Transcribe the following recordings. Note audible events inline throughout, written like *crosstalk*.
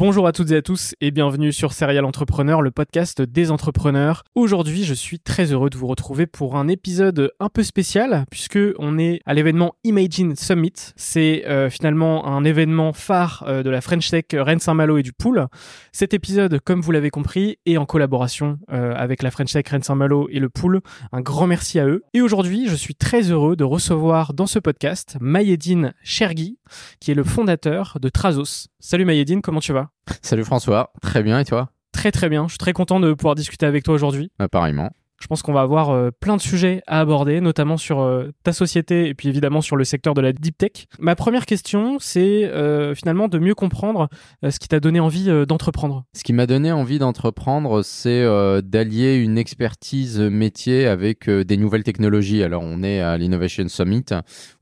Bonjour à toutes et à tous et bienvenue sur Serial Entrepreneur, le podcast des entrepreneurs. Aujourd'hui, je suis très heureux de vous retrouver pour un épisode un peu spécial puisque on est à l'événement Imagine Summit. C'est euh, finalement un événement phare euh, de la French Tech Rennes Saint-Malo et du Pool. Cet épisode, comme vous l'avez compris, est en collaboration euh, avec la French Tech Rennes Saint-Malo et le Pool. Un grand merci à eux. Et aujourd'hui, je suis très heureux de recevoir dans ce podcast Mayedine Chergui, qui est le fondateur de Trazos. Salut Mayedine, comment tu vas? Salut François, très bien et toi? Très très bien, je suis très content de pouvoir discuter avec toi aujourd'hui. Pareillement. Je pense qu'on va avoir euh, plein de sujets à aborder, notamment sur euh, ta société et puis évidemment sur le secteur de la deep tech. Ma première question, c'est euh, finalement de mieux comprendre ce qui t'a donné envie d'entreprendre. Ce qui m'a donné envie d'entreprendre, c'est d'allier une expertise métier avec des nouvelles technologies. Alors on est à l'Innovation Summit,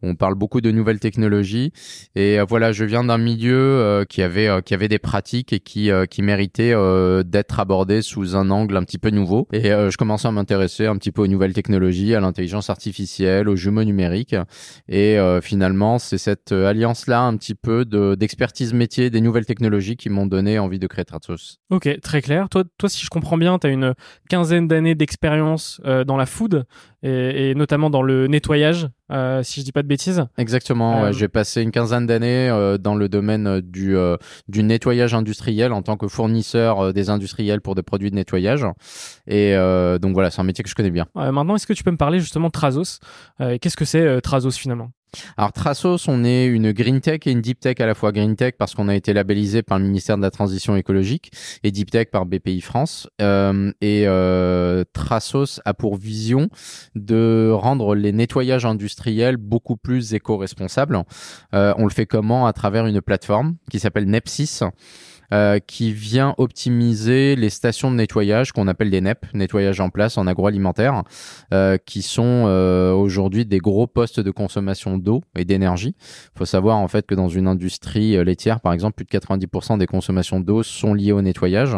on parle beaucoup de nouvelles technologies et voilà, je viens d'un milieu qui avait qui avait des pratiques et qui qui méritait d'être abordé sous un angle un petit peu nouveau. Et je commençais à intéressé un petit peu aux nouvelles technologies, à l'intelligence artificielle, aux jumeaux numériques. Et euh, finalement, c'est cette euh, alliance-là un petit peu d'expertise métier des nouvelles technologies qui m'ont donné envie de créer Tratos. Ok, très clair. Toi, toi si je comprends bien, tu as une quinzaine d'années d'expérience euh, dans la food et, notamment dans le nettoyage, si je dis pas de bêtises. Exactement. J'ai passé une quinzaine d'années dans le domaine du, du nettoyage industriel en tant que fournisseur des industriels pour des produits de nettoyage. Et donc voilà, c'est un métier que je connais bien. maintenant, est-ce que tu peux me parler justement de Trazos? Euh, Qu'est-ce que c'est euh, Trazos finalement? Alors Trasos, on est une green tech et une deep tech à la fois green tech parce qu'on a été labellisé par le ministère de la Transition écologique et deep tech par BPI France. Euh, et euh, Trasos a pour vision de rendre les nettoyages industriels beaucoup plus éco-responsables. Euh, on le fait comment? À travers une plateforme qui s'appelle Nepsis. Euh, qui vient optimiser les stations de nettoyage qu'on appelle des NEP, nettoyage en place en agroalimentaire, euh, qui sont euh, aujourd'hui des gros postes de consommation d'eau et d'énergie. Il faut savoir en fait que dans une industrie laitière, par exemple, plus de 90% des consommations d'eau sont liées au nettoyage.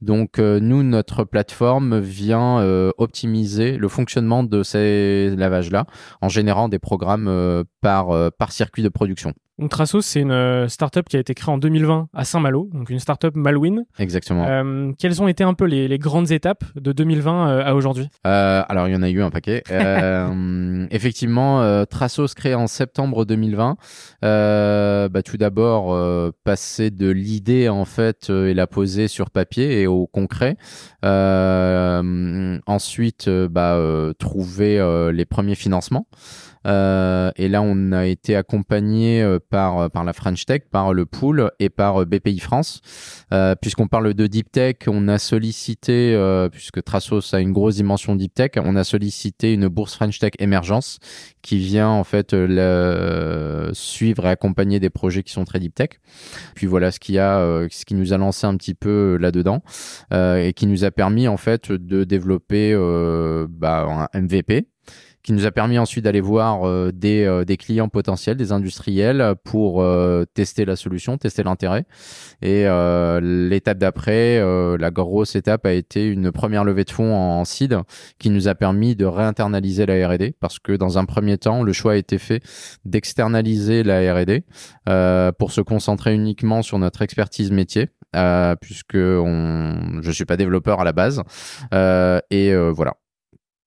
Donc nous, notre plateforme vient optimiser le fonctionnement de ces lavages-là en générant des programmes par, par circuit de production. Donc Trasos, c'est une euh, startup qui a été créée en 2020 à Saint-Malo, donc une startup Malwin. Exactement. Euh, quelles ont été un peu les, grandes étapes de 2020 euh, à aujourd'hui? Alors il y en a eu un paquet. *laughs* effectivement, Trasos créé en septembre 2020. Bah, tout d'abord, passer de l'idée en fait et la poser sur papier et au concret. ensuite, bah, trouver les premiers financements. Euh, et là, on a été accompagné euh, par euh, par la French Tech, par le Pool et par BPI France. puisqu'on parle de deep tech, on a sollicité, puisque Trasos a une grosse dimension deep tech, on a sollicité une bourse French Tech Émergence qui vient en fait suivre et accompagner des projets qui sont très deep tech. Puis voilà ce qui a, ce qui nous a lancé un petit peu là-dedans et qui nous a permis en fait de développer bah, un MVP qui nous a permis ensuite d'aller voir euh, des, euh, des, clients potentiels, des industriels, pour euh, tester la solution, tester l'intérêt. Et l'étape d'après, la grosse étape a été une première levée de fonds en, seed qui nous a permis de réinternaliser la R&D parce que dans un premier temps, le choix a été fait d'externaliser la R&D pour se concentrer uniquement sur notre expertise métier. puisque on, je suis pas développeur à la base et voilà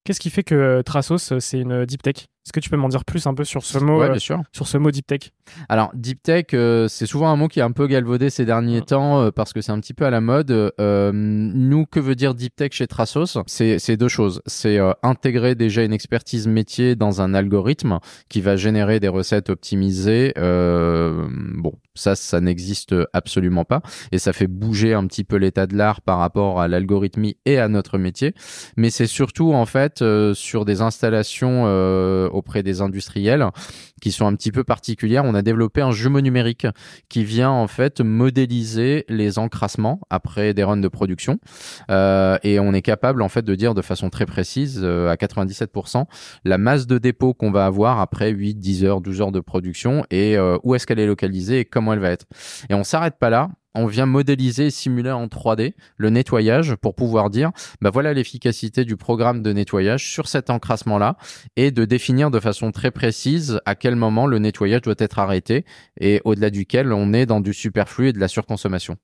Qu'est-ce qui fait que Trasos, c'est une deep tech? Est-ce que tu peux m'en dire plus un peu sur ce mot, Ouais, euh, bien sûr. sur ce mot deep tech? Alors, deep tech, euh, c'est souvent un mot qui est un peu galvaudé ces derniers temps euh, parce que c'est un petit peu à la mode. Nous, que veut dire deep tech chez Trasos C'est deux choses. C'est intégrer déjà une expertise métier dans un algorithme qui va générer des recettes optimisées. Bon, ça, ça n'existe absolument pas et ça fait bouger un petit peu l'état de l'art par rapport à l'algorithmie et à notre métier. Mais c'est surtout en fait sur des installations auprès des industriels qui sont un petit peu particulières. On a développé un jumeau numérique qui vient en fait modéliser les encrassements après des runs de production Euh, et on est capable en fait de dire de façon très précise euh, à 97% la masse de dépôt qu'on va avoir après 8, 10 heures, 12 heures de production et euh, où est-ce qu'elle est localisée et comment elle va être. Et on s'arrête pas là. On vient modéliser et simuler en 3D le nettoyage pour pouvoir dire, bah voilà l'efficacité du programme de nettoyage sur cet encrassement-là et de définir de façon très précise à quel moment le nettoyage doit être arrêté et au-delà duquel on est dans du superflu et de la surconsommation.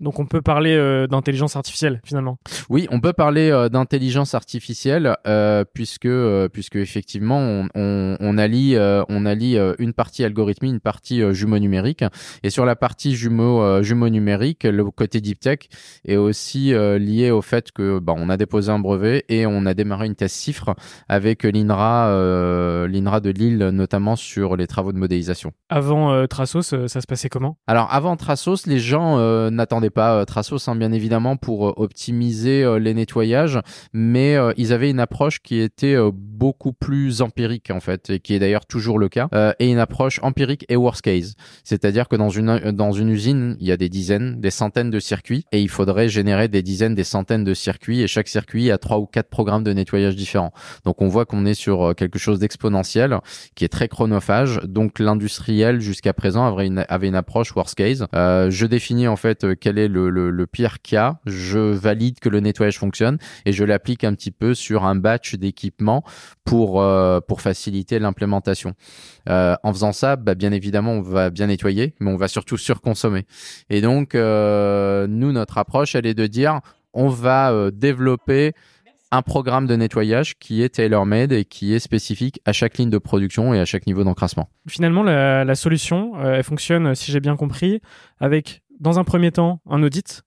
Donc on peut parler euh, d'intelligence artificielle finalement. Oui, on peut parler euh, d'intelligence artificielle euh, puisque puisque effectivement on, on, on allie on allie une partie algorithmie, une partie jumeau numérique et sur la partie jumeau jumeau numérique, le côté deep tech est aussi lié au fait que bah, on a déposé un brevet et on a démarré une thèse cifre avec l'INRA l'INRA de Lille notamment sur les travaux de modélisation. Avant Trasos, ça se passait comment? Alors avant Trasos, les gens euh, pas euh, Trasos hein, bien évidemment pour euh, optimiser euh, les nettoyages, mais ils avaient une approche qui était beaucoup plus empirique en fait et qui est d'ailleurs toujours le cas et une approche empirique et worst case. C'est-à-dire que dans une dans une usine, il y a des dizaines, des centaines de circuits et il faudrait générer des dizaines, des centaines de circuits et chaque circuit a trois ou quatre programmes de nettoyage différents. Donc on voit qu'on est sur quelque chose d'exponentiel qui est très chronophage. Donc l'industriel jusqu'à présent avait une, avait une approche worst case. Je définis en fait euh, le, le, le pire cas, je valide que le nettoyage fonctionne et je l'applique un petit peu sur un batch d'équipements pour euh, pour faciliter l'implémentation. Euh, en faisant ça, bah, bien évidemment, on va bien nettoyer, mais on va surtout surconsommer. Et donc, euh, nous, notre approche, elle est de dire, on va développer un programme de nettoyage qui est tailor-made et qui est spécifique à chaque ligne de production et à chaque niveau d'encrassement. Finalement, la, solution, elle fonctionne, si j'ai bien compris, avec dans un premier temps un audit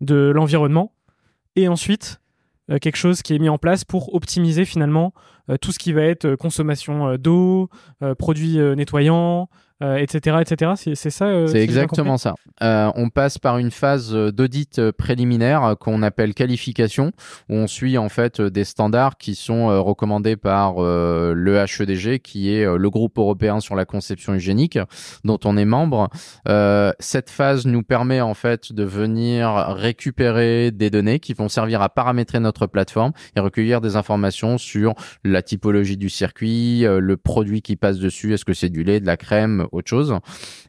de l'environnement et ensuite euh, quelque chose qui est mis en place pour optimiser finalement euh, tout ce qui va être euh, consommation d'eau, produits nettoyants, euh, etc., etc. C'est c'est ça. euh, C'est exactement ça. Euh, on passe par une phase euh, d'audit euh, préliminaire euh, qu'on appelle qualification, où on suit en fait des standards qui sont recommandés par euh, le HEDG, qui est le groupe européen sur la conception hygiénique, dont on est membre. Euh, cette phase nous permet en fait de venir récupérer des données qui vont servir à paramétrer notre plateforme et recueillir des informations sur la typologie du circuit, le produit qui passe dessus, est-ce que c'est du lait, de la crème, autre chose.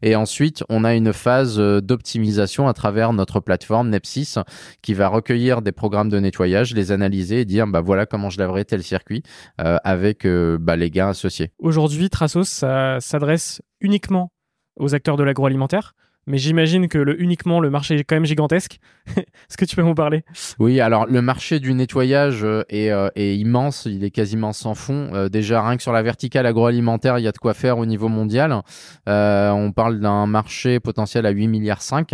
Et ensuite, on a une phase euh, d'optimisation à travers notre plateforme Nepsys qui va recueillir des programmes de nettoyage, les analyser et dire bah voilà comment je laverai tel circuit euh, avec euh, bah, les gains associés. Aujourd'hui, Trasos, s'adresse uniquement aux acteurs de l'agroalimentaire, mais j'imagine que le uniquement le marché est quand même gigantesque. *laughs* Est-ce que tu peux m'en parler? Oui, alors le marché du nettoyage euh, est, euh, est immense, il est quasiment sans fond. Euh, déjà, rien que sur la verticale agroalimentaire, il y a de quoi faire au niveau mondial. Euh, on parle d'un marché potentiel à 8 milliards 5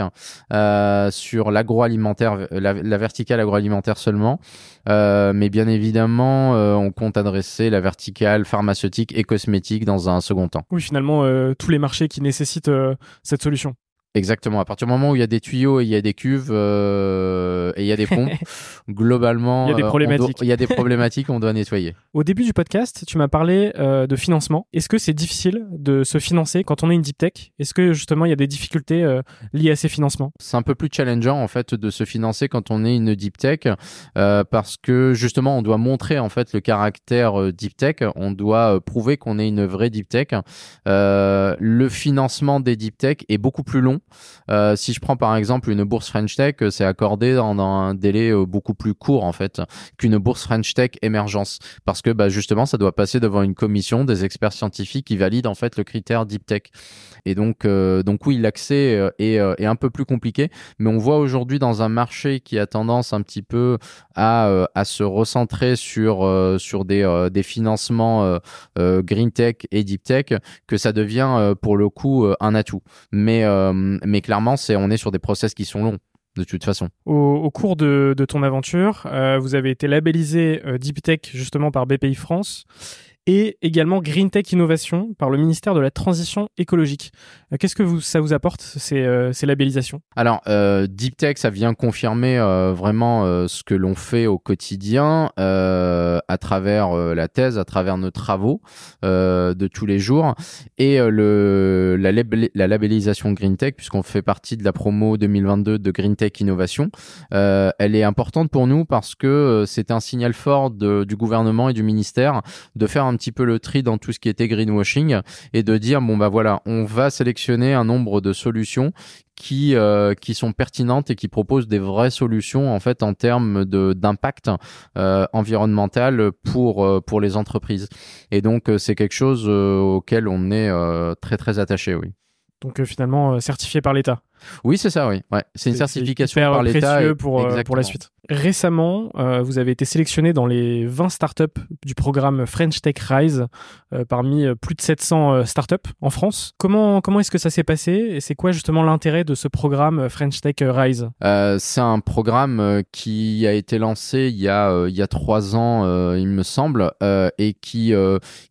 euh, sur l'agroalimentaire, la, la verticale agroalimentaire seulement. Euh, mais bien évidemment, euh, on compte adresser la verticale pharmaceutique et cosmétique dans un second temps. Oui, finalement, euh, tous les marchés qui nécessitent cette solution. Exactement. À partir du moment où il y a des tuyaux et il y a des cuves euh, et il y a des pompes, *laughs* globalement, Il y a des euh, on problématiques. doit- il y a des problématiques, on doit nettoyer. Au début du podcast, tu m'as parlé euh, de financement. Est-ce que c'est difficile de se financer quand on est une deep tech? Est-ce que justement il y a des difficultés euh, liées à ces financements? C'est un peu plus challengeant en fait de se financer quand on est une deep tech euh, parce que justement on doit montrer en fait le caractère euh, deep tech. On doit euh, prouver qu'on est une vraie deep tech. Euh, le financement des deep tech est beaucoup plus long long. si je prends par exemple une bourse French Tech, c'est accordé dans, un délai beaucoup plus court en fait qu'une bourse French Tech émergence, parce que bah, justement ça doit passer devant une commission des experts scientifiques qui valident en fait le critère Deep Tech. Et donc, donc oui, l'accès est, un peu plus compliqué, mais on voit aujourd'hui dans un marché qui a tendance un petit peu à, se recentrer sur, des, financements green tech et deep tech que ça devient euh, pour le coup euh, un atout. Mais, euh, mais clairement, c'est, on est sur des process qui sont longs de toute façon. Au, cours de, ton aventure, vous avez été labellisé Deep Tech justement par BPI France et également Green Tech Innovation par le ministère de la Transition écologique. Euh, qu'est-ce que ça vous apporte, ces, euh, labellisations? Alors, euh, Deep Tech, ça vient confirmer vraiment ce que l'on fait au quotidien à travers la thèse, à travers nos travaux de tous les jours. Et la, la, labellisation Green Tech, puisqu'on fait partie de la promo 2022 de Green Tech Innovation, elle est importante pour nous parce que c'est un signal fort du gouvernement et du ministère de faire un petit peu le tri dans tout ce qui était greenwashing et de dire bon bah voilà, on va sélectionner un nombre de solutions qui euh, qui sont pertinentes et qui proposent des vraies solutions en fait en termes de d'impact euh, environnemental pour euh, pour les entreprises. Et donc c'est quelque chose auquel on est très très attaché, oui. Donc finalement certifié par l'État. Oui, c'est ça, oui. Ouais. C'est une certification par l'État. pour, pour la suite. Récemment, euh, vous avez été sélectionné dans les 20 startups du programme French Tech Rise euh, parmi euh, plus de 700 startups en France. Comment, comment est-ce que ça s'est passé et c'est quoi justement l'intérêt de ce programme French Tech Rise? C'est un programme qui a été lancé il y a, il y a trois ans, il me semble, et qui,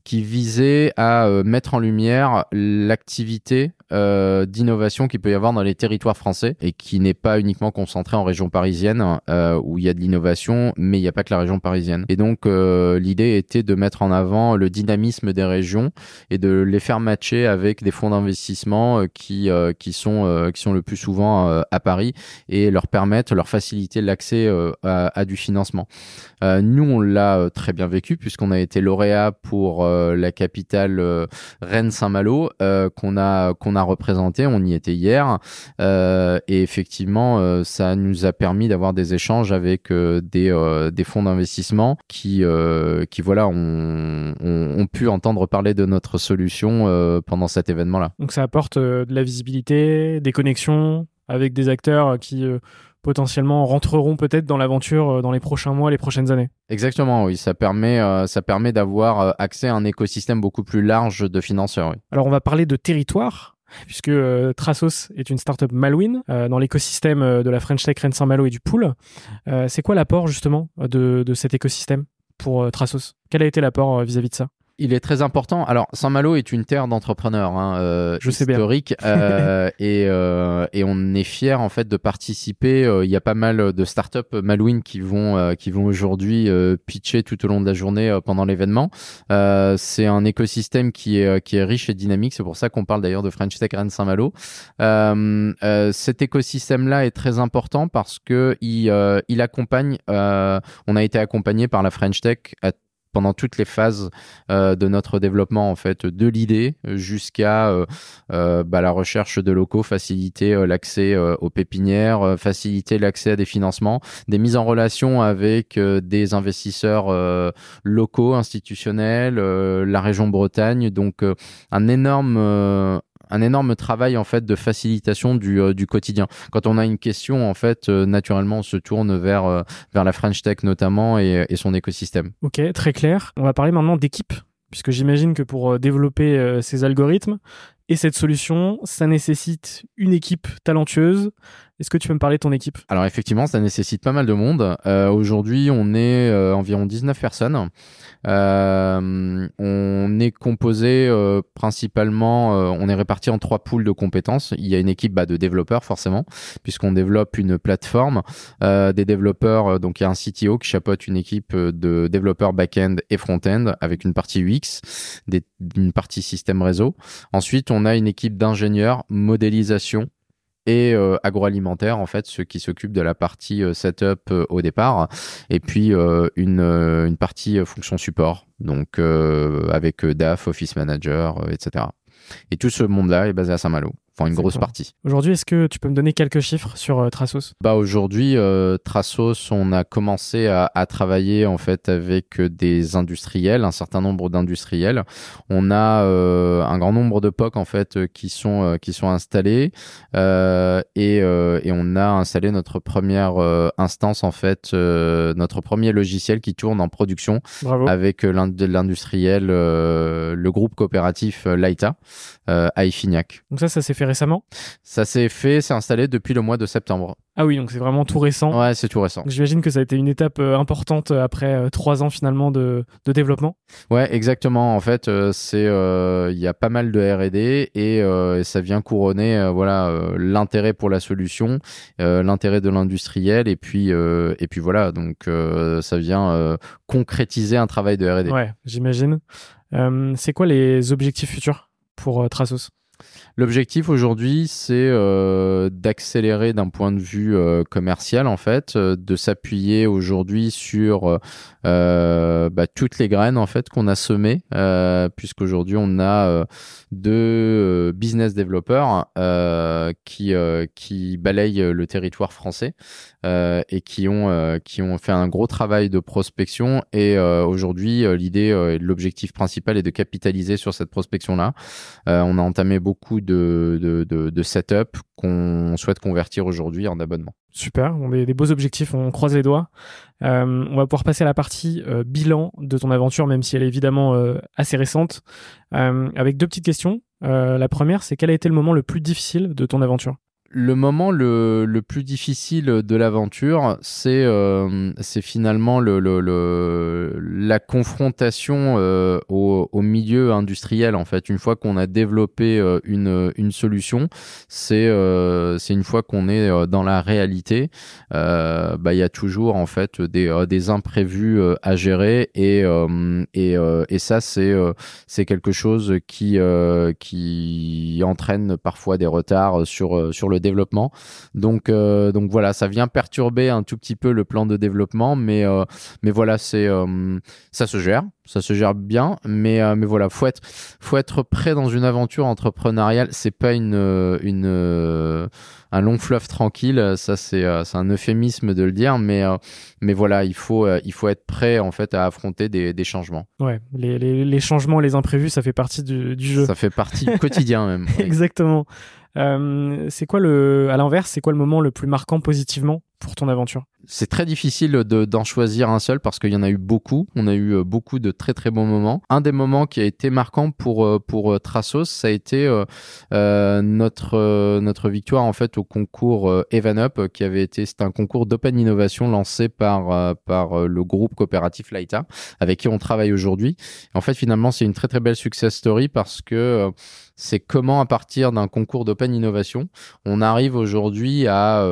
qui visait à mettre en lumière l'activité d'innovation qu'il peut y avoir dans les territoires français et qui n'est pas uniquement concentré en région parisienne où il y a de l'innovation, mais il n'y a pas que la région parisienne. Et donc euh, l'idée était de mettre en avant le dynamisme des régions et de les faire matcher avec des fonds d'investissement euh, qui euh, qui sont qui sont le plus souvent à Paris et leur permettre, leur faciliter l'accès à, du financement. nous, on l'a très bien vécu puisqu'on a été lauréat pour la capitale Rennes-Saint-Malo qu'on a qu'on a représenté. On y était hier et effectivement, ça nous a permis d'avoir des échanges euh, des, euh, des fonds d'investissement qui, euh, qui voilà, ont, ont, pu entendre parler de notre solution pendant cet événement-là. Donc ça apporte de la visibilité, des connexions avec des acteurs qui potentiellement rentreront peut-être dans l'aventure dans les prochains mois, les prochaines années. Exactement, oui, ça permet, ça permet d'avoir accès à un écosystème beaucoup plus large de financeurs. Alors on va parler de territoire puisque euh, Trasos est une startup Malouine euh, dans l'écosystème euh, de la French Tech Rennes Saint-Malo et du pool. c'est quoi l'apport justement de, de, cet écosystème pour Trasos Quel a été l'apport vis-à-vis de ça? Il est très important. Alors, Saint-Malo est une terre d'entrepreneurs hein, euh, Je historique *laughs* euh, et, euh, et on est fier en fait de participer. Euh, il y a pas mal de startups Malouines qui vont euh, qui vont aujourd'hui pitcher tout au long de la journée pendant l'événement. c'est un écosystème qui est qui est riche et dynamique. C'est pour ça qu'on parle d'ailleurs de French Tech Rennes Saint-Malo. cet écosystème-là est très important parce que il il accompagne. on a été accompagné par la French Tech à pendant toutes les phases euh, de notre développement en fait de l'idée jusqu'à euh, euh, bah, la recherche de locaux faciliter l'accès aux pépinières faciliter l'accès à des financements des mises en relation avec des investisseurs locaux institutionnels la région Bretagne. Donc un énorme un énorme travail en fait de facilitation du, euh, du quotidien. Quand on a une question, en fait, euh, naturellement, on se tourne vers, euh, vers la French Tech notamment et, et son écosystème. Ok, très clair. On va parler maintenant d'équipe puisque j'imagine que pour développer ces algorithmes et cette solution, ça nécessite une équipe talentueuse, est-ce que tu peux me parler de ton équipe? Alors effectivement, ça nécessite pas mal de monde. Euh, Aujourd'hui, on est euh, environ 19 personnes. Euh, on est composé euh, principalement, euh, on est réparti en trois pools de compétences. Il y a une équipe bah, de développeurs forcément, puisqu'on développe une plateforme. des développeurs, donc il y a un CTO qui chapeaute une équipe de développeurs back-end et front-end avec une partie UX, des, une partie système réseau. Ensuite, on a une équipe d'ingénieurs modélisation et euh, agroalimentaire en fait ceux qui s'occupent de la partie euh, setup euh, au départ et puis une, une partie fonction support donc avec DAF, Office Manager, etc. Et tout ce monde-là est basé à Saint-Malo. Enfin une grosse partie. Aujourd'hui, est-ce que tu peux me donner quelques chiffres sur euh, Trasos Bah aujourd'hui, euh, Trasos, on a commencé à, à travailler en fait avec euh, des industriels, un certain nombre d'industriels. On a euh, un grand nombre de POC en fait euh, qui sont qui sont installés et, et on a installé notre première instance en fait, notre premier logiciel qui tourne en production Bravo. avec l'industriel, le groupe coopératif euh, à Ifignac. Donc ça, ça s'est fait récemment Ça s'est fait, c'est installé depuis le mois de septembre. Ah oui, donc c'est vraiment tout récent. Ouais, c'est tout récent. J'imagine que ça a été une étape euh, importante euh, après euh, trois ans finalement de, de développement. Ouais, exactement. En fait, euh, c'est il y a pas mal de R&D et ça vient couronner voilà l'intérêt pour la solution, l'intérêt de l'industriel et puis et puis voilà donc ça vient concrétiser un travail de R&D. Ouais, j'imagine. C'est quoi les objectifs futurs pour Trasos? L'objectif aujourd'hui, c'est euh, d'accélérer d'un point de vue euh, commercial, en fait, euh, de s'appuyer aujourd'hui sur bah, toutes les graines en fait qu'on a semées, puisqu'aujourd'hui on a deux business développeurs qui qui balayent le territoire français et qui ont qui ont fait un gros travail de prospection. Et aujourd'hui, l'idée l'objectif principal est de capitaliser sur cette prospection là. On a entamé beaucoup de, de, setup qu'on souhaite convertir aujourd'hui en abonnement. Super, on des, des beaux objectifs, on croise les doigts. Euh, on va pouvoir passer à la partie euh, bilan de ton aventure, même si elle est évidemment euh, assez récente, avec deux petites questions. La première, c'est quel a été le moment le plus difficile de ton aventure? Le moment le, le plus difficile de l'aventure, c'est euh, finalement le, le, la confrontation euh, au, au milieu industriel. En fait, une fois qu'on a développé euh, une, une solution, c'est euh, c'est une fois qu'on est euh, dans la réalité, bah, il y a toujours en fait des, des imprévus à gérer et, et, et ça c'est quelque chose qui qui entraîne parfois des retards sur sur le développement. Donc euh, donc voilà, ça vient perturber un tout petit peu le plan de développement, mais euh, mais voilà, c'est euh, ça se gère, ça se gère bien, mais mais voilà, faut être faut être prêt dans une aventure entrepreneuriale. C'est pas une une un long fleuve tranquille, ça c'est c'est un euphémisme de le dire, mais mais voilà, il faut il faut être prêt en fait à affronter des, des changements. Ouais, les, les, les changements, les imprévus, ça fait partie du, du jeu. Ça fait partie du quotidien même. *laughs* Exactement. Euh, c'est quoi le, à l'inverse, c'est quoi le moment le plus marquant positivement pour ton aventure C'est très difficile de- d'en choisir un seul parce qu'il y en a eu beaucoup. On a eu euh, beaucoup de très très bons moments. Un des moments qui a été marquant pour euh, pour euh, Trasos, ça a été notre notre victoire en fait au concours Even Up, qui avait été c'est un concours d'open innovation lancé par par le groupe coopératif Laïta avec qui on travaille aujourd'hui. En fait, finalement, c'est une très très belle success story parce que c'est comment à partir d'un concours d'open innovation, on arrive aujourd'hui à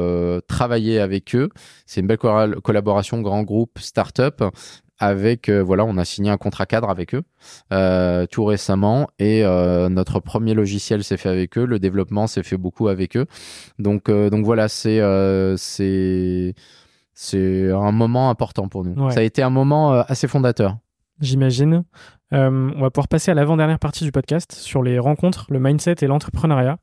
travailler avec eux. C'est une belle colla- collaboration grand groupe startup. Avec euh, voilà, on a signé un contrat cadre avec eux euh, tout récemment et euh, notre premier logiciel s'est fait avec eux, le développement s'est fait beaucoup avec eux. Donc donc voilà, c'est c'est c'est un moment important pour nous. Ouais. Ça a été un moment assez fondateur. J'imagine. Euh, on va pouvoir passer à l'avant-dernière partie du podcast sur les rencontres, le mindset et l'entrepreneuriat,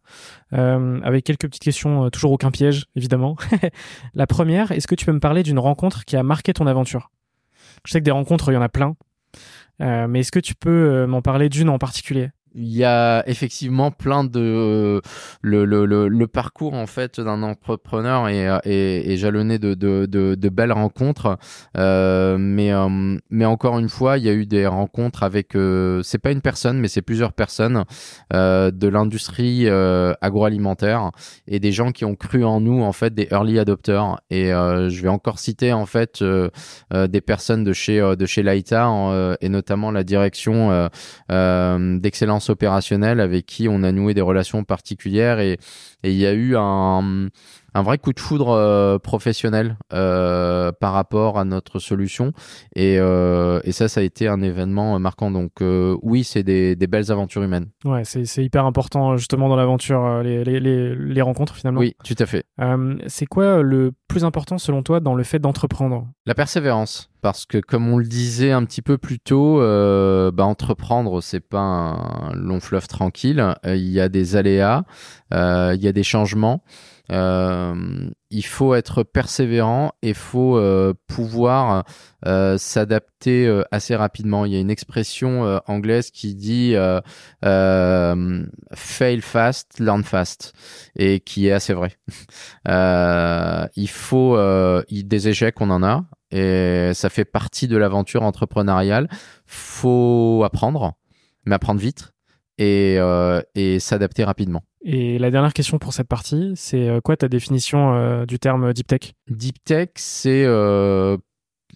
euh, avec quelques petites questions, euh, toujours aucun piège, évidemment. *laughs* La première, est-ce que tu peux me parler d'une rencontre qui a marqué ton aventure? Je sais que des rencontres, il y en a plein, euh, mais est-ce que tu peux m'en parler d'une en particulier? Il y a effectivement plein de euh, le, le, le, parcours en fait d'un entrepreneur est, est, est jalonné de, de, de, belles rencontres, euh, mais euh, mais encore une fois, il y a eu des rencontres avec euh, c'est pas une personne, mais c'est plusieurs personnes euh, de l'industrie euh, agroalimentaire et des gens qui ont cru en nous en fait des early adopters. Et euh, je vais encore citer en fait euh, euh, des personnes de chez euh, de chez Laïta euh, et notamment la direction euh, opérationnelle avec qui on a noué des relations particulières et il y a eu un un vrai coup de foudre professionnel par rapport à notre solution. Et, et, ça, ça a été un événement marquant. Donc oui, c'est des, des, belles aventures humaines. Ouais, c'est hyper important justement dans l'aventure, les, les, les, les, rencontres finalement. Oui, tout à fait. c'est quoi le plus important selon toi dans le fait d'entreprendre? La persévérance parce que comme on le disait un petit peu plus tôt, euh, bah, entreprendre c'est pas un long fleuve tranquille. Euh, il y a des aléas, euh, il y a des changements. Il faut être persévérant et faut pouvoir s'adapter assez rapidement. Il y a une expression anglaise qui dit fail fast, learn fast et qui est assez vrai. *laughs* il faut des échecs, on en a et ça fait partie de l'aventure entrepreneuriale. Faut apprendre, mais apprendre vite et, euh, et s'adapter rapidement. Et la dernière question pour cette partie, c'est euh, quoi ta définition euh, du terme deep tech? Deep tech, c'est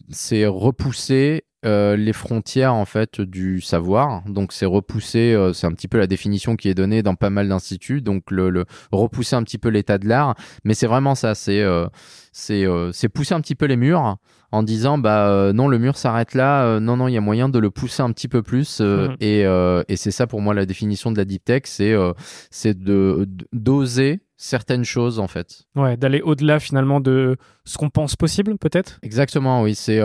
c'est repousser les frontières en fait du savoir. Donc c'est repousser, c'est un petit peu la définition qui est donnée dans pas mal d'instituts. Donc le, le, repousser un petit peu l'état de l'art, mais c'est vraiment ça. C'est c'est pousser un petit peu les murs en disant bah euh, non le mur s'arrête là euh, non non il y a moyen de le pousser un petit peu plus euh, mhm. et, et c'est ça pour moi la définition de la deep tech c'est c'est de d'oser certaines choses en fait ouais d'aller au-delà finalement de ce qu'on pense possible peut-être? Exactement oui c'est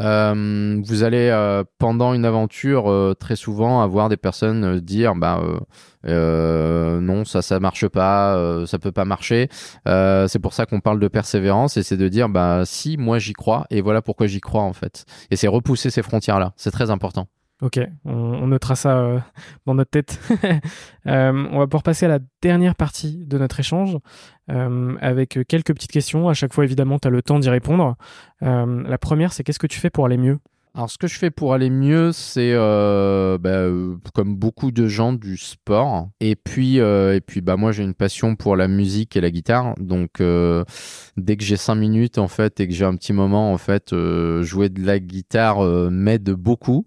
euh, vous allez euh, pendant une aventure euh, très souvent avoir des personnes dire bah non ça ça marche pas ça peut pas marcher. C'est pour ça qu'on parle de persévérance et c'est de dire bah si moi j'y crois et voilà pourquoi j'y crois en fait. Et c'est repousser ces frontières là c'est très important Ok, on, notera ça euh, dans notre tête. *laughs* Euh, on va pouvoir passer à la dernière partie de notre échange euh, avec quelques petites questions. À chaque fois, évidemment, tu le temps d'y répondre. la première, c'est qu'est-ce que tu fais pour aller mieux? Alors, ce que je fais pour aller mieux, c'est bah, comme beaucoup de gens du sport. Et puis, et puis, bah moi, j'ai une passion pour la musique et la guitare. Donc, dès que j'ai cinq minutes en fait et que j'ai un petit moment en fait, jouer de la guitare m'aide beaucoup.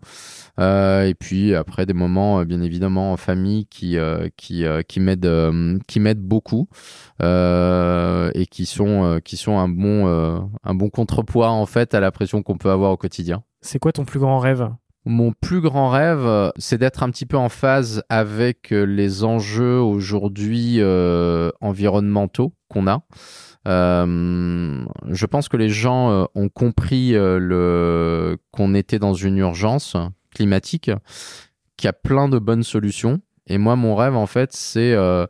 Euh, et puis après des moments euh, bien évidemment en famille qui euh, qui qui m'aident qui m'aident beaucoup et qui sont qui sont un bon un bon contrepoids en fait à la pression qu'on peut avoir au quotidien. C'est quoi ton plus grand rêve? Mon plus grand rêve, c'est d'être un petit peu en phase avec les enjeux aujourd'hui environnementaux qu'on a. je pense que les gens ont compris qu'on était dans une urgence, climatique qui a plein de bonnes solutions. Et moi, mon rêve, en fait, c'est euh,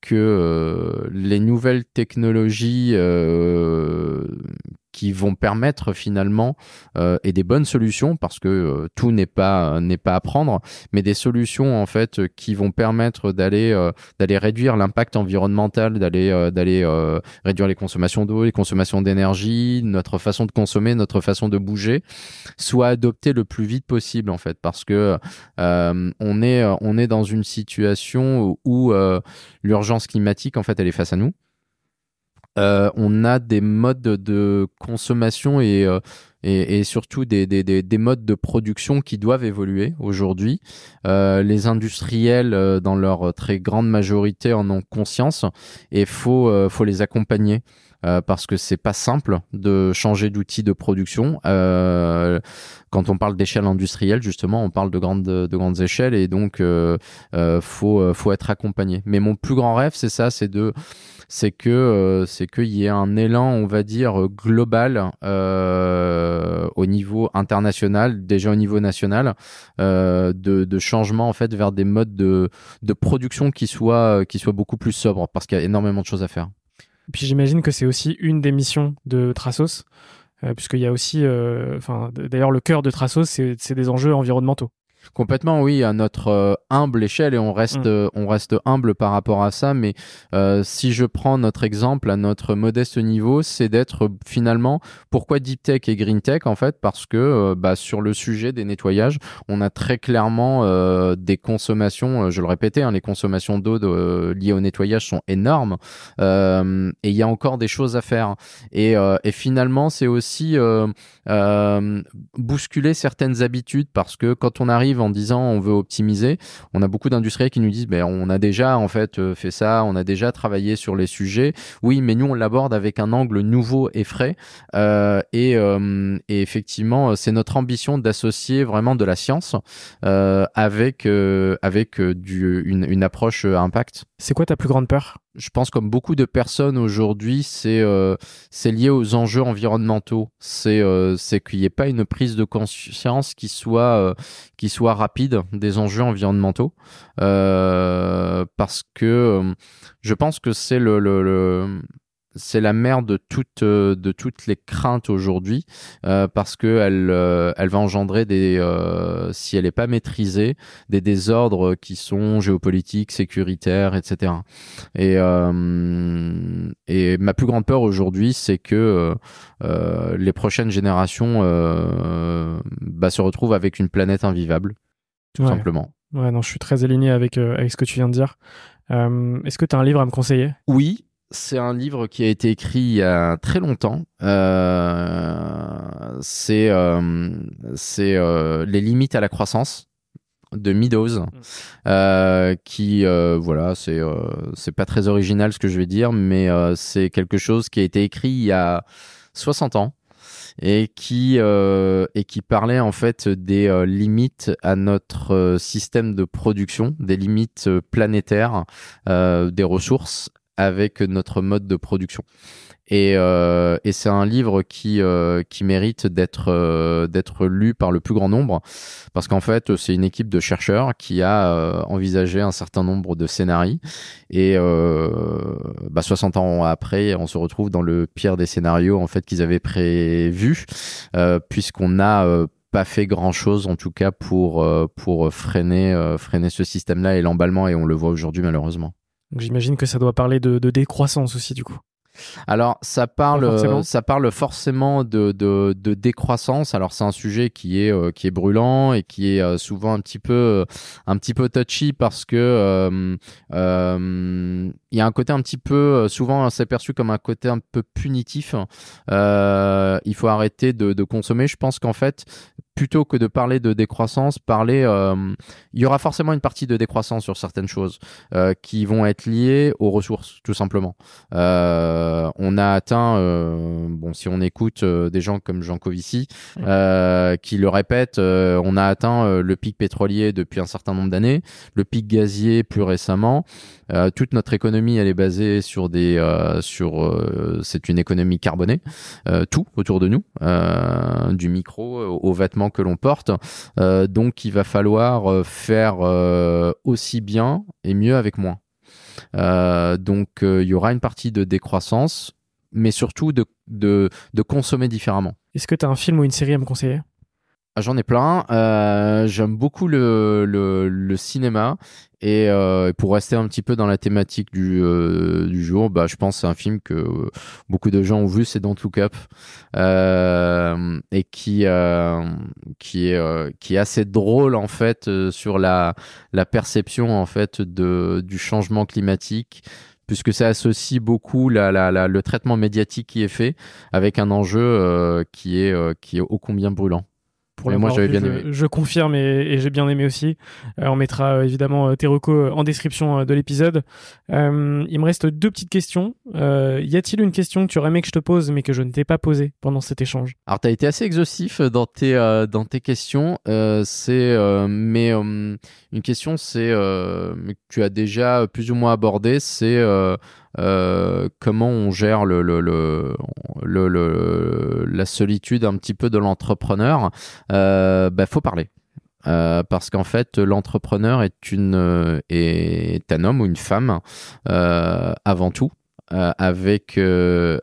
que euh, les nouvelles technologies euh, qui vont permettre finalement euh, et des bonnes solutions parce que euh, tout n'est pas n'est pas à prendre mais des solutions en fait qui vont permettre d'aller euh, d'aller réduire l'impact environnemental d'aller d'aller réduire les consommations d'eau les consommations d'énergie notre façon de consommer notre façon de bouger soit adoptées le plus vite possible en fait. Parce que on est on est dans une situation où l'urgence climatique en fait elle est face à nous. euh, on a des modes de consommation et, euh, et, surtout des, des, des, modes de production qui doivent évoluer aujourd'hui. Euh, les industriels, dans leur très grande majorité, en ont conscience et faut faut les accompagner. parce que c'est pas simple de changer d'outil de production. quand on parle d'échelle industrielle, justement, on parle de grandes de grandes échelles et donc faut faut être accompagné. Mais mon plus grand rêve, c'est ça, c'est de c'est que euh, c'est qu'il y ait un élan, on va dire global euh, au niveau international, déjà au niveau national, euh, de, changement en fait vers des modes de, production qui soient qui soient beaucoup plus sobres, parce qu'il y a énormément de choses à faire. Puis j'imagine que c'est aussi une des missions de Trasos. puisqu'il y a aussi, d'ailleurs, le cœur de Trasos, c'est des enjeux environnementaux. Complètement, oui, à notre euh, humble échelle et on reste, mm. euh, on reste humble par rapport à ça. Mais euh, si je prends notre exemple à notre modeste niveau, c'est d'être finalement pourquoi Deep Tech et Green Tech en fait? Parce que bah, sur le sujet des nettoyages, on a très clairement des consommations. je le répétais, hein, les consommations d'eau liées au nettoyage sont énormes et il y a encore des choses à faire. Et, et finalement, c'est aussi bousculer certaines habitudes parce que quand on arrive en disant on veut optimiser, on a beaucoup d'industriels qui nous disent ben on a déjà en fait fait ça, on a déjà travaillé sur les sujets. Oui, mais nous on l'aborde avec un angle nouveau et frais. et, et effectivement, c'est notre ambition d'associer vraiment de la science avec avec une, une approche impact. C'est quoi ta plus grande peur? Je pense comme beaucoup de personnes aujourd'hui, c'est euh, lié aux enjeux environnementaux. C'est euh, c'est qu'il n'y ait pas une prise de conscience qui soit euh, qui soit rapide des enjeux environnementaux, parce que je pense que c'est le c'est la mère de toutes euh, de toutes les craintes aujourd'hui euh, parce que elle euh, elle va engendrer des si elle n'est pas maîtrisée des désordres qui sont géopolitiques sécuritaires etc et et ma plus grande peur aujourd'hui c'est que les prochaines générations bah, se retrouvent avec une planète invivable tout simplement. Ouais non je suis très aligné avec avec ce que tu viens de dire. Est-ce que tu as un livre à me conseiller? Oui c'est un livre qui a été écrit il y a très longtemps. Euh, c'est euh, euh, les limites à la croissance de Meadows, mm. qui voilà, c'est c'est pas très original ce que je vais dire, mais c'est quelque chose qui a été écrit il y a 60 ans et qui et qui parlait en fait des limites à notre système de production, des limites planétaires, des ressources avec notre mode de production. Et, euh, c'est un livre qui, euh, qui mérite d'être euh, d'être lu par le plus grand nombre, parce qu'en fait, c'est une équipe de chercheurs qui a envisagé un certain nombre de scénarios. Et bah, 60 ans après, on se retrouve dans le pire des scénarios en fait qu'ils avaient prévu, puisqu'on n'a pas fait grand chose en tout cas pour pour freiner freiner ce système-là et l'emballement et on le voit aujourd'hui malheureusement. J'imagine que ça doit parler de, décroissance aussi, du coup. Alors, ça parle, ça parle forcément de, de, décroissance. Alors, c'est un sujet qui est, euh, qui est brûlant et qui est euh, souvent un petit peu, un petit peu touchy parce que euh, il y a un côté un petit peu, souvent, c'est perçu comme un côté un peu punitif. il faut arrêter de, de consommer. Je pense qu'en fait, plutôt que de parler de décroissance, parler, euh, il y aura forcément une partie de décroissance sur certaines choses euh, qui vont être liées aux ressources, tout simplement. Euh, on a atteint, bon, si on écoute des gens comme Jean Covici, qui le répètent, on a atteint le pic pétrolier depuis un certain nombre d'années, le pic gazier plus récemment. toute notre économie, elle est basée sur des, sur, c'est une économie carbonée, tout autour de nous, du micro aux vêtements que l'on porte. Euh, donc il va falloir euh, faire euh, aussi bien et mieux avec moins. donc il y aura une partie de décroissance, mais surtout de, de, consommer différemment. Est-ce que tu as un film ou une série à me conseiller? J'en ai plein. J'aime beaucoup le, cinéma. Euh, et pour rester un petit peu dans la thématique du, euh, du jour, bah, je pense que c'est un film que beaucoup de gens ont vu, c'est Don't Look Up, euh, et qui, euh, qui, est, qui est assez drôle en fait sur la, la perception en fait de, du changement climatique puisque ça associe beaucoup la, la, la, le traitement médiatique qui est fait avec un enjeu qui, est, qui est ô combien brûlant moi, j'avais bien aimé. Je, confirme et, j'ai bien aimé aussi. Euh, on mettra euh, évidemment euh, tes recos en description de l'épisode. il me reste deux petites questions. y a-t-il une question que tu aurais aimé que je te pose mais que je ne t'ai pas posée pendant cet échange? Alors, tu as été assez exhaustif dans tes, dans tes questions. c'est, mais une question, c'est que tu as déjà plus ou moins abordé, c'est euh, comment on gère le, la solitude un petit peu de l'entrepreneur, euh, bah, faut parler. Euh, parce qu'en fait, l'entrepreneur est est un homme ou une femme avant tout, avec une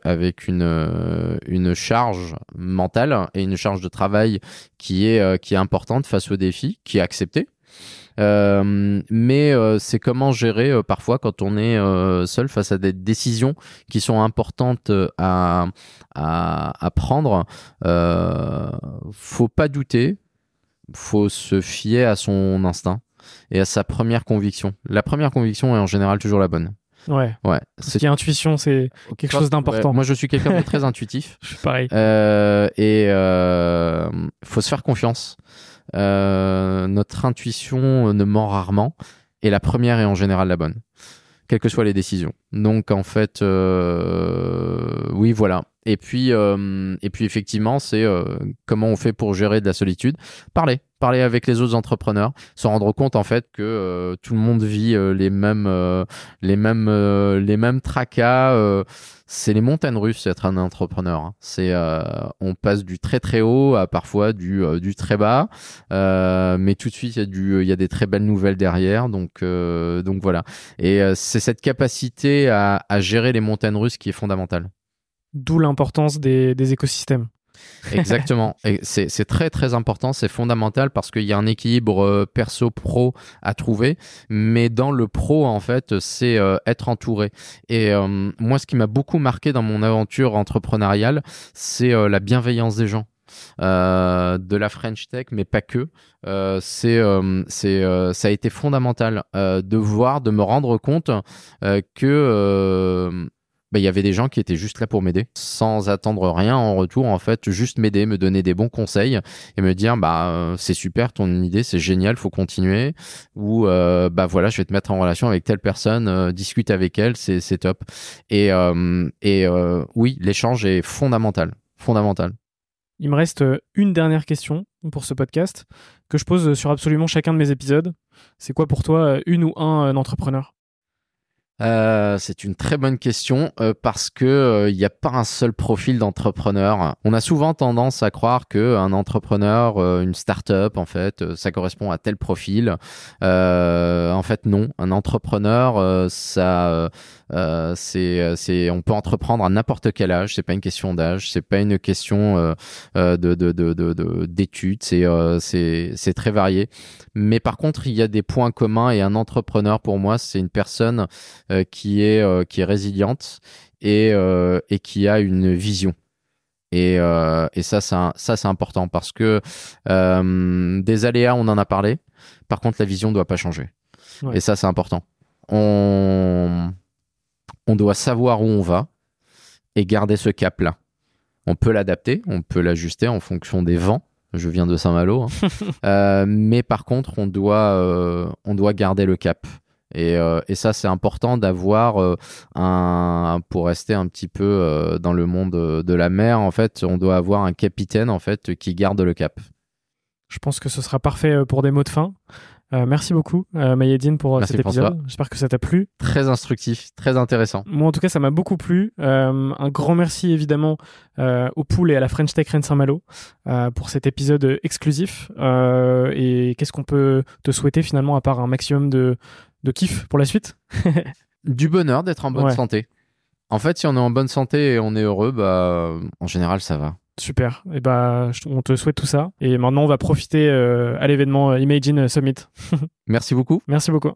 une charge mentale et une charge de travail qui est qui est importante face aux défis, qui est acceptée euh, mais euh, c'est comment gérer euh, parfois quand on est seul face à des décisions qui sont importantes à, à, à prendre. faut pas douter, faut se fier à son instinct et à sa première conviction. La première conviction est en général toujours la bonne. Ouais. Ouais. C'est intuition, c'est quelque chose d'important. moi, je suis quelqu'un de très intuitif. *laughs* Je suis pareil. Euh, et euh, faut se faire confiance. Notre intuition ne ment rarement et la première est en général la bonne quelles que soient les décisions. Donc en fait, oui, voilà. Et puis, euh, et puis effectivement, c'est euh, comment on fait pour gérer de la solitude? Parler, parler avec les autres entrepreneurs, se rendre compte en fait que euh, tout le monde vit les mêmes, les mêmes, les mêmes tracas. c'est les montagnes russes être un entrepreneur. Hein. C'est, on passe du très très haut à parfois du, du très bas, mais tout de suite il y a du, il y a des très belles nouvelles derrière. Donc, donc voilà. Et c'est cette capacité à, à gérer les montagnes russes qui est fondamentale. D'où l'importance des, écosystèmes. *laughs* Exactement. c'est très très important, c'est fondamental parce qu'il y a un équilibre euh, perso-pro à trouver. Mais dans le pro, en fait, c'est euh, être entouré. Et euh, moi, ce qui m'a beaucoup marqué dans mon aventure entrepreneuriale, c'est la bienveillance des gens. de la French Tech, mais pas que. c'est, ça a été fondamental de voir, de me rendre compte que bah, il y avait des gens qui étaient juste là pour m'aider, sans attendre rien en retour, en fait, juste m'aider, me donner des bons conseils et me dire bah euh, c'est super ton idée, c'est génial, faut continuer ou euh, bah voilà, je vais te mettre en relation avec telle personne, euh, discute avec elle, c'est top. Et et oui, l'échange est fondamental, fondamental. Il me reste une dernière question pour ce podcast que je pose sur absolument chacun de mes épisodes. C'est quoi pour toi une ou un entrepreneur? Euh, c'est une très bonne question euh, parce que il euh, n'y a pas un seul profil d'entrepreneur. On a souvent tendance à croire que un entrepreneur, une start-up, en fait, ça correspond à tel profil. en fait, non. Un entrepreneur, ça, c'est, c'est, on peut entreprendre à n'importe quel âge. C'est pas une question d'âge. C'est pas une question de, de, de, de, d'études. C'est, c'est, c'est très varié. Mais par contre, il y a des points communs et un entrepreneur, pour moi, c'est une personne euh, qui est euh, qui est résiliente et euh, et qui a une vision. Et, et ça, ça, ça c'est important parce que des aléas, on en a parlé. Par contre, la vision ne doit pas changer. Et ça, c'est important. On, on doit savoir où on va et garder ce cap-là. On peut l'adapter, on peut l'ajuster en fonction des vents. Je viens de Saint-Malo. Hein. *laughs* mais par contre, on doit, on doit garder le cap. Euh, et, ça, c'est important d'avoir euh, un, pour rester un petit peu euh, dans le monde de la mer, en fait, on doit avoir un capitaine, en fait, qui garde le cap. Je pense que ce sera parfait pour des mots de fin. merci beaucoup, Mayedine, pour cet épisode. J'espère que ça t'a plu. Très instructif, très intéressant. Moi, en tout cas, ça m'a beaucoup plu. un grand merci, évidemment, au Pool et à la French Tech Rennes Saint-Malo pour cet épisode exclusif. et qu'est-ce qu'on peut te souhaiter, finalement, à part un maximum de, de kiff pour la suite *laughs* Du bonheur d'être en bonne santé. En fait, si on est en bonne santé et on est heureux, bah, en général, ça va. Super. Et bah, on te souhaite tout ça. Et maintenant, on va profiter euh, à l'événement Imagine Summit. *laughs* Merci beaucoup. Merci beaucoup.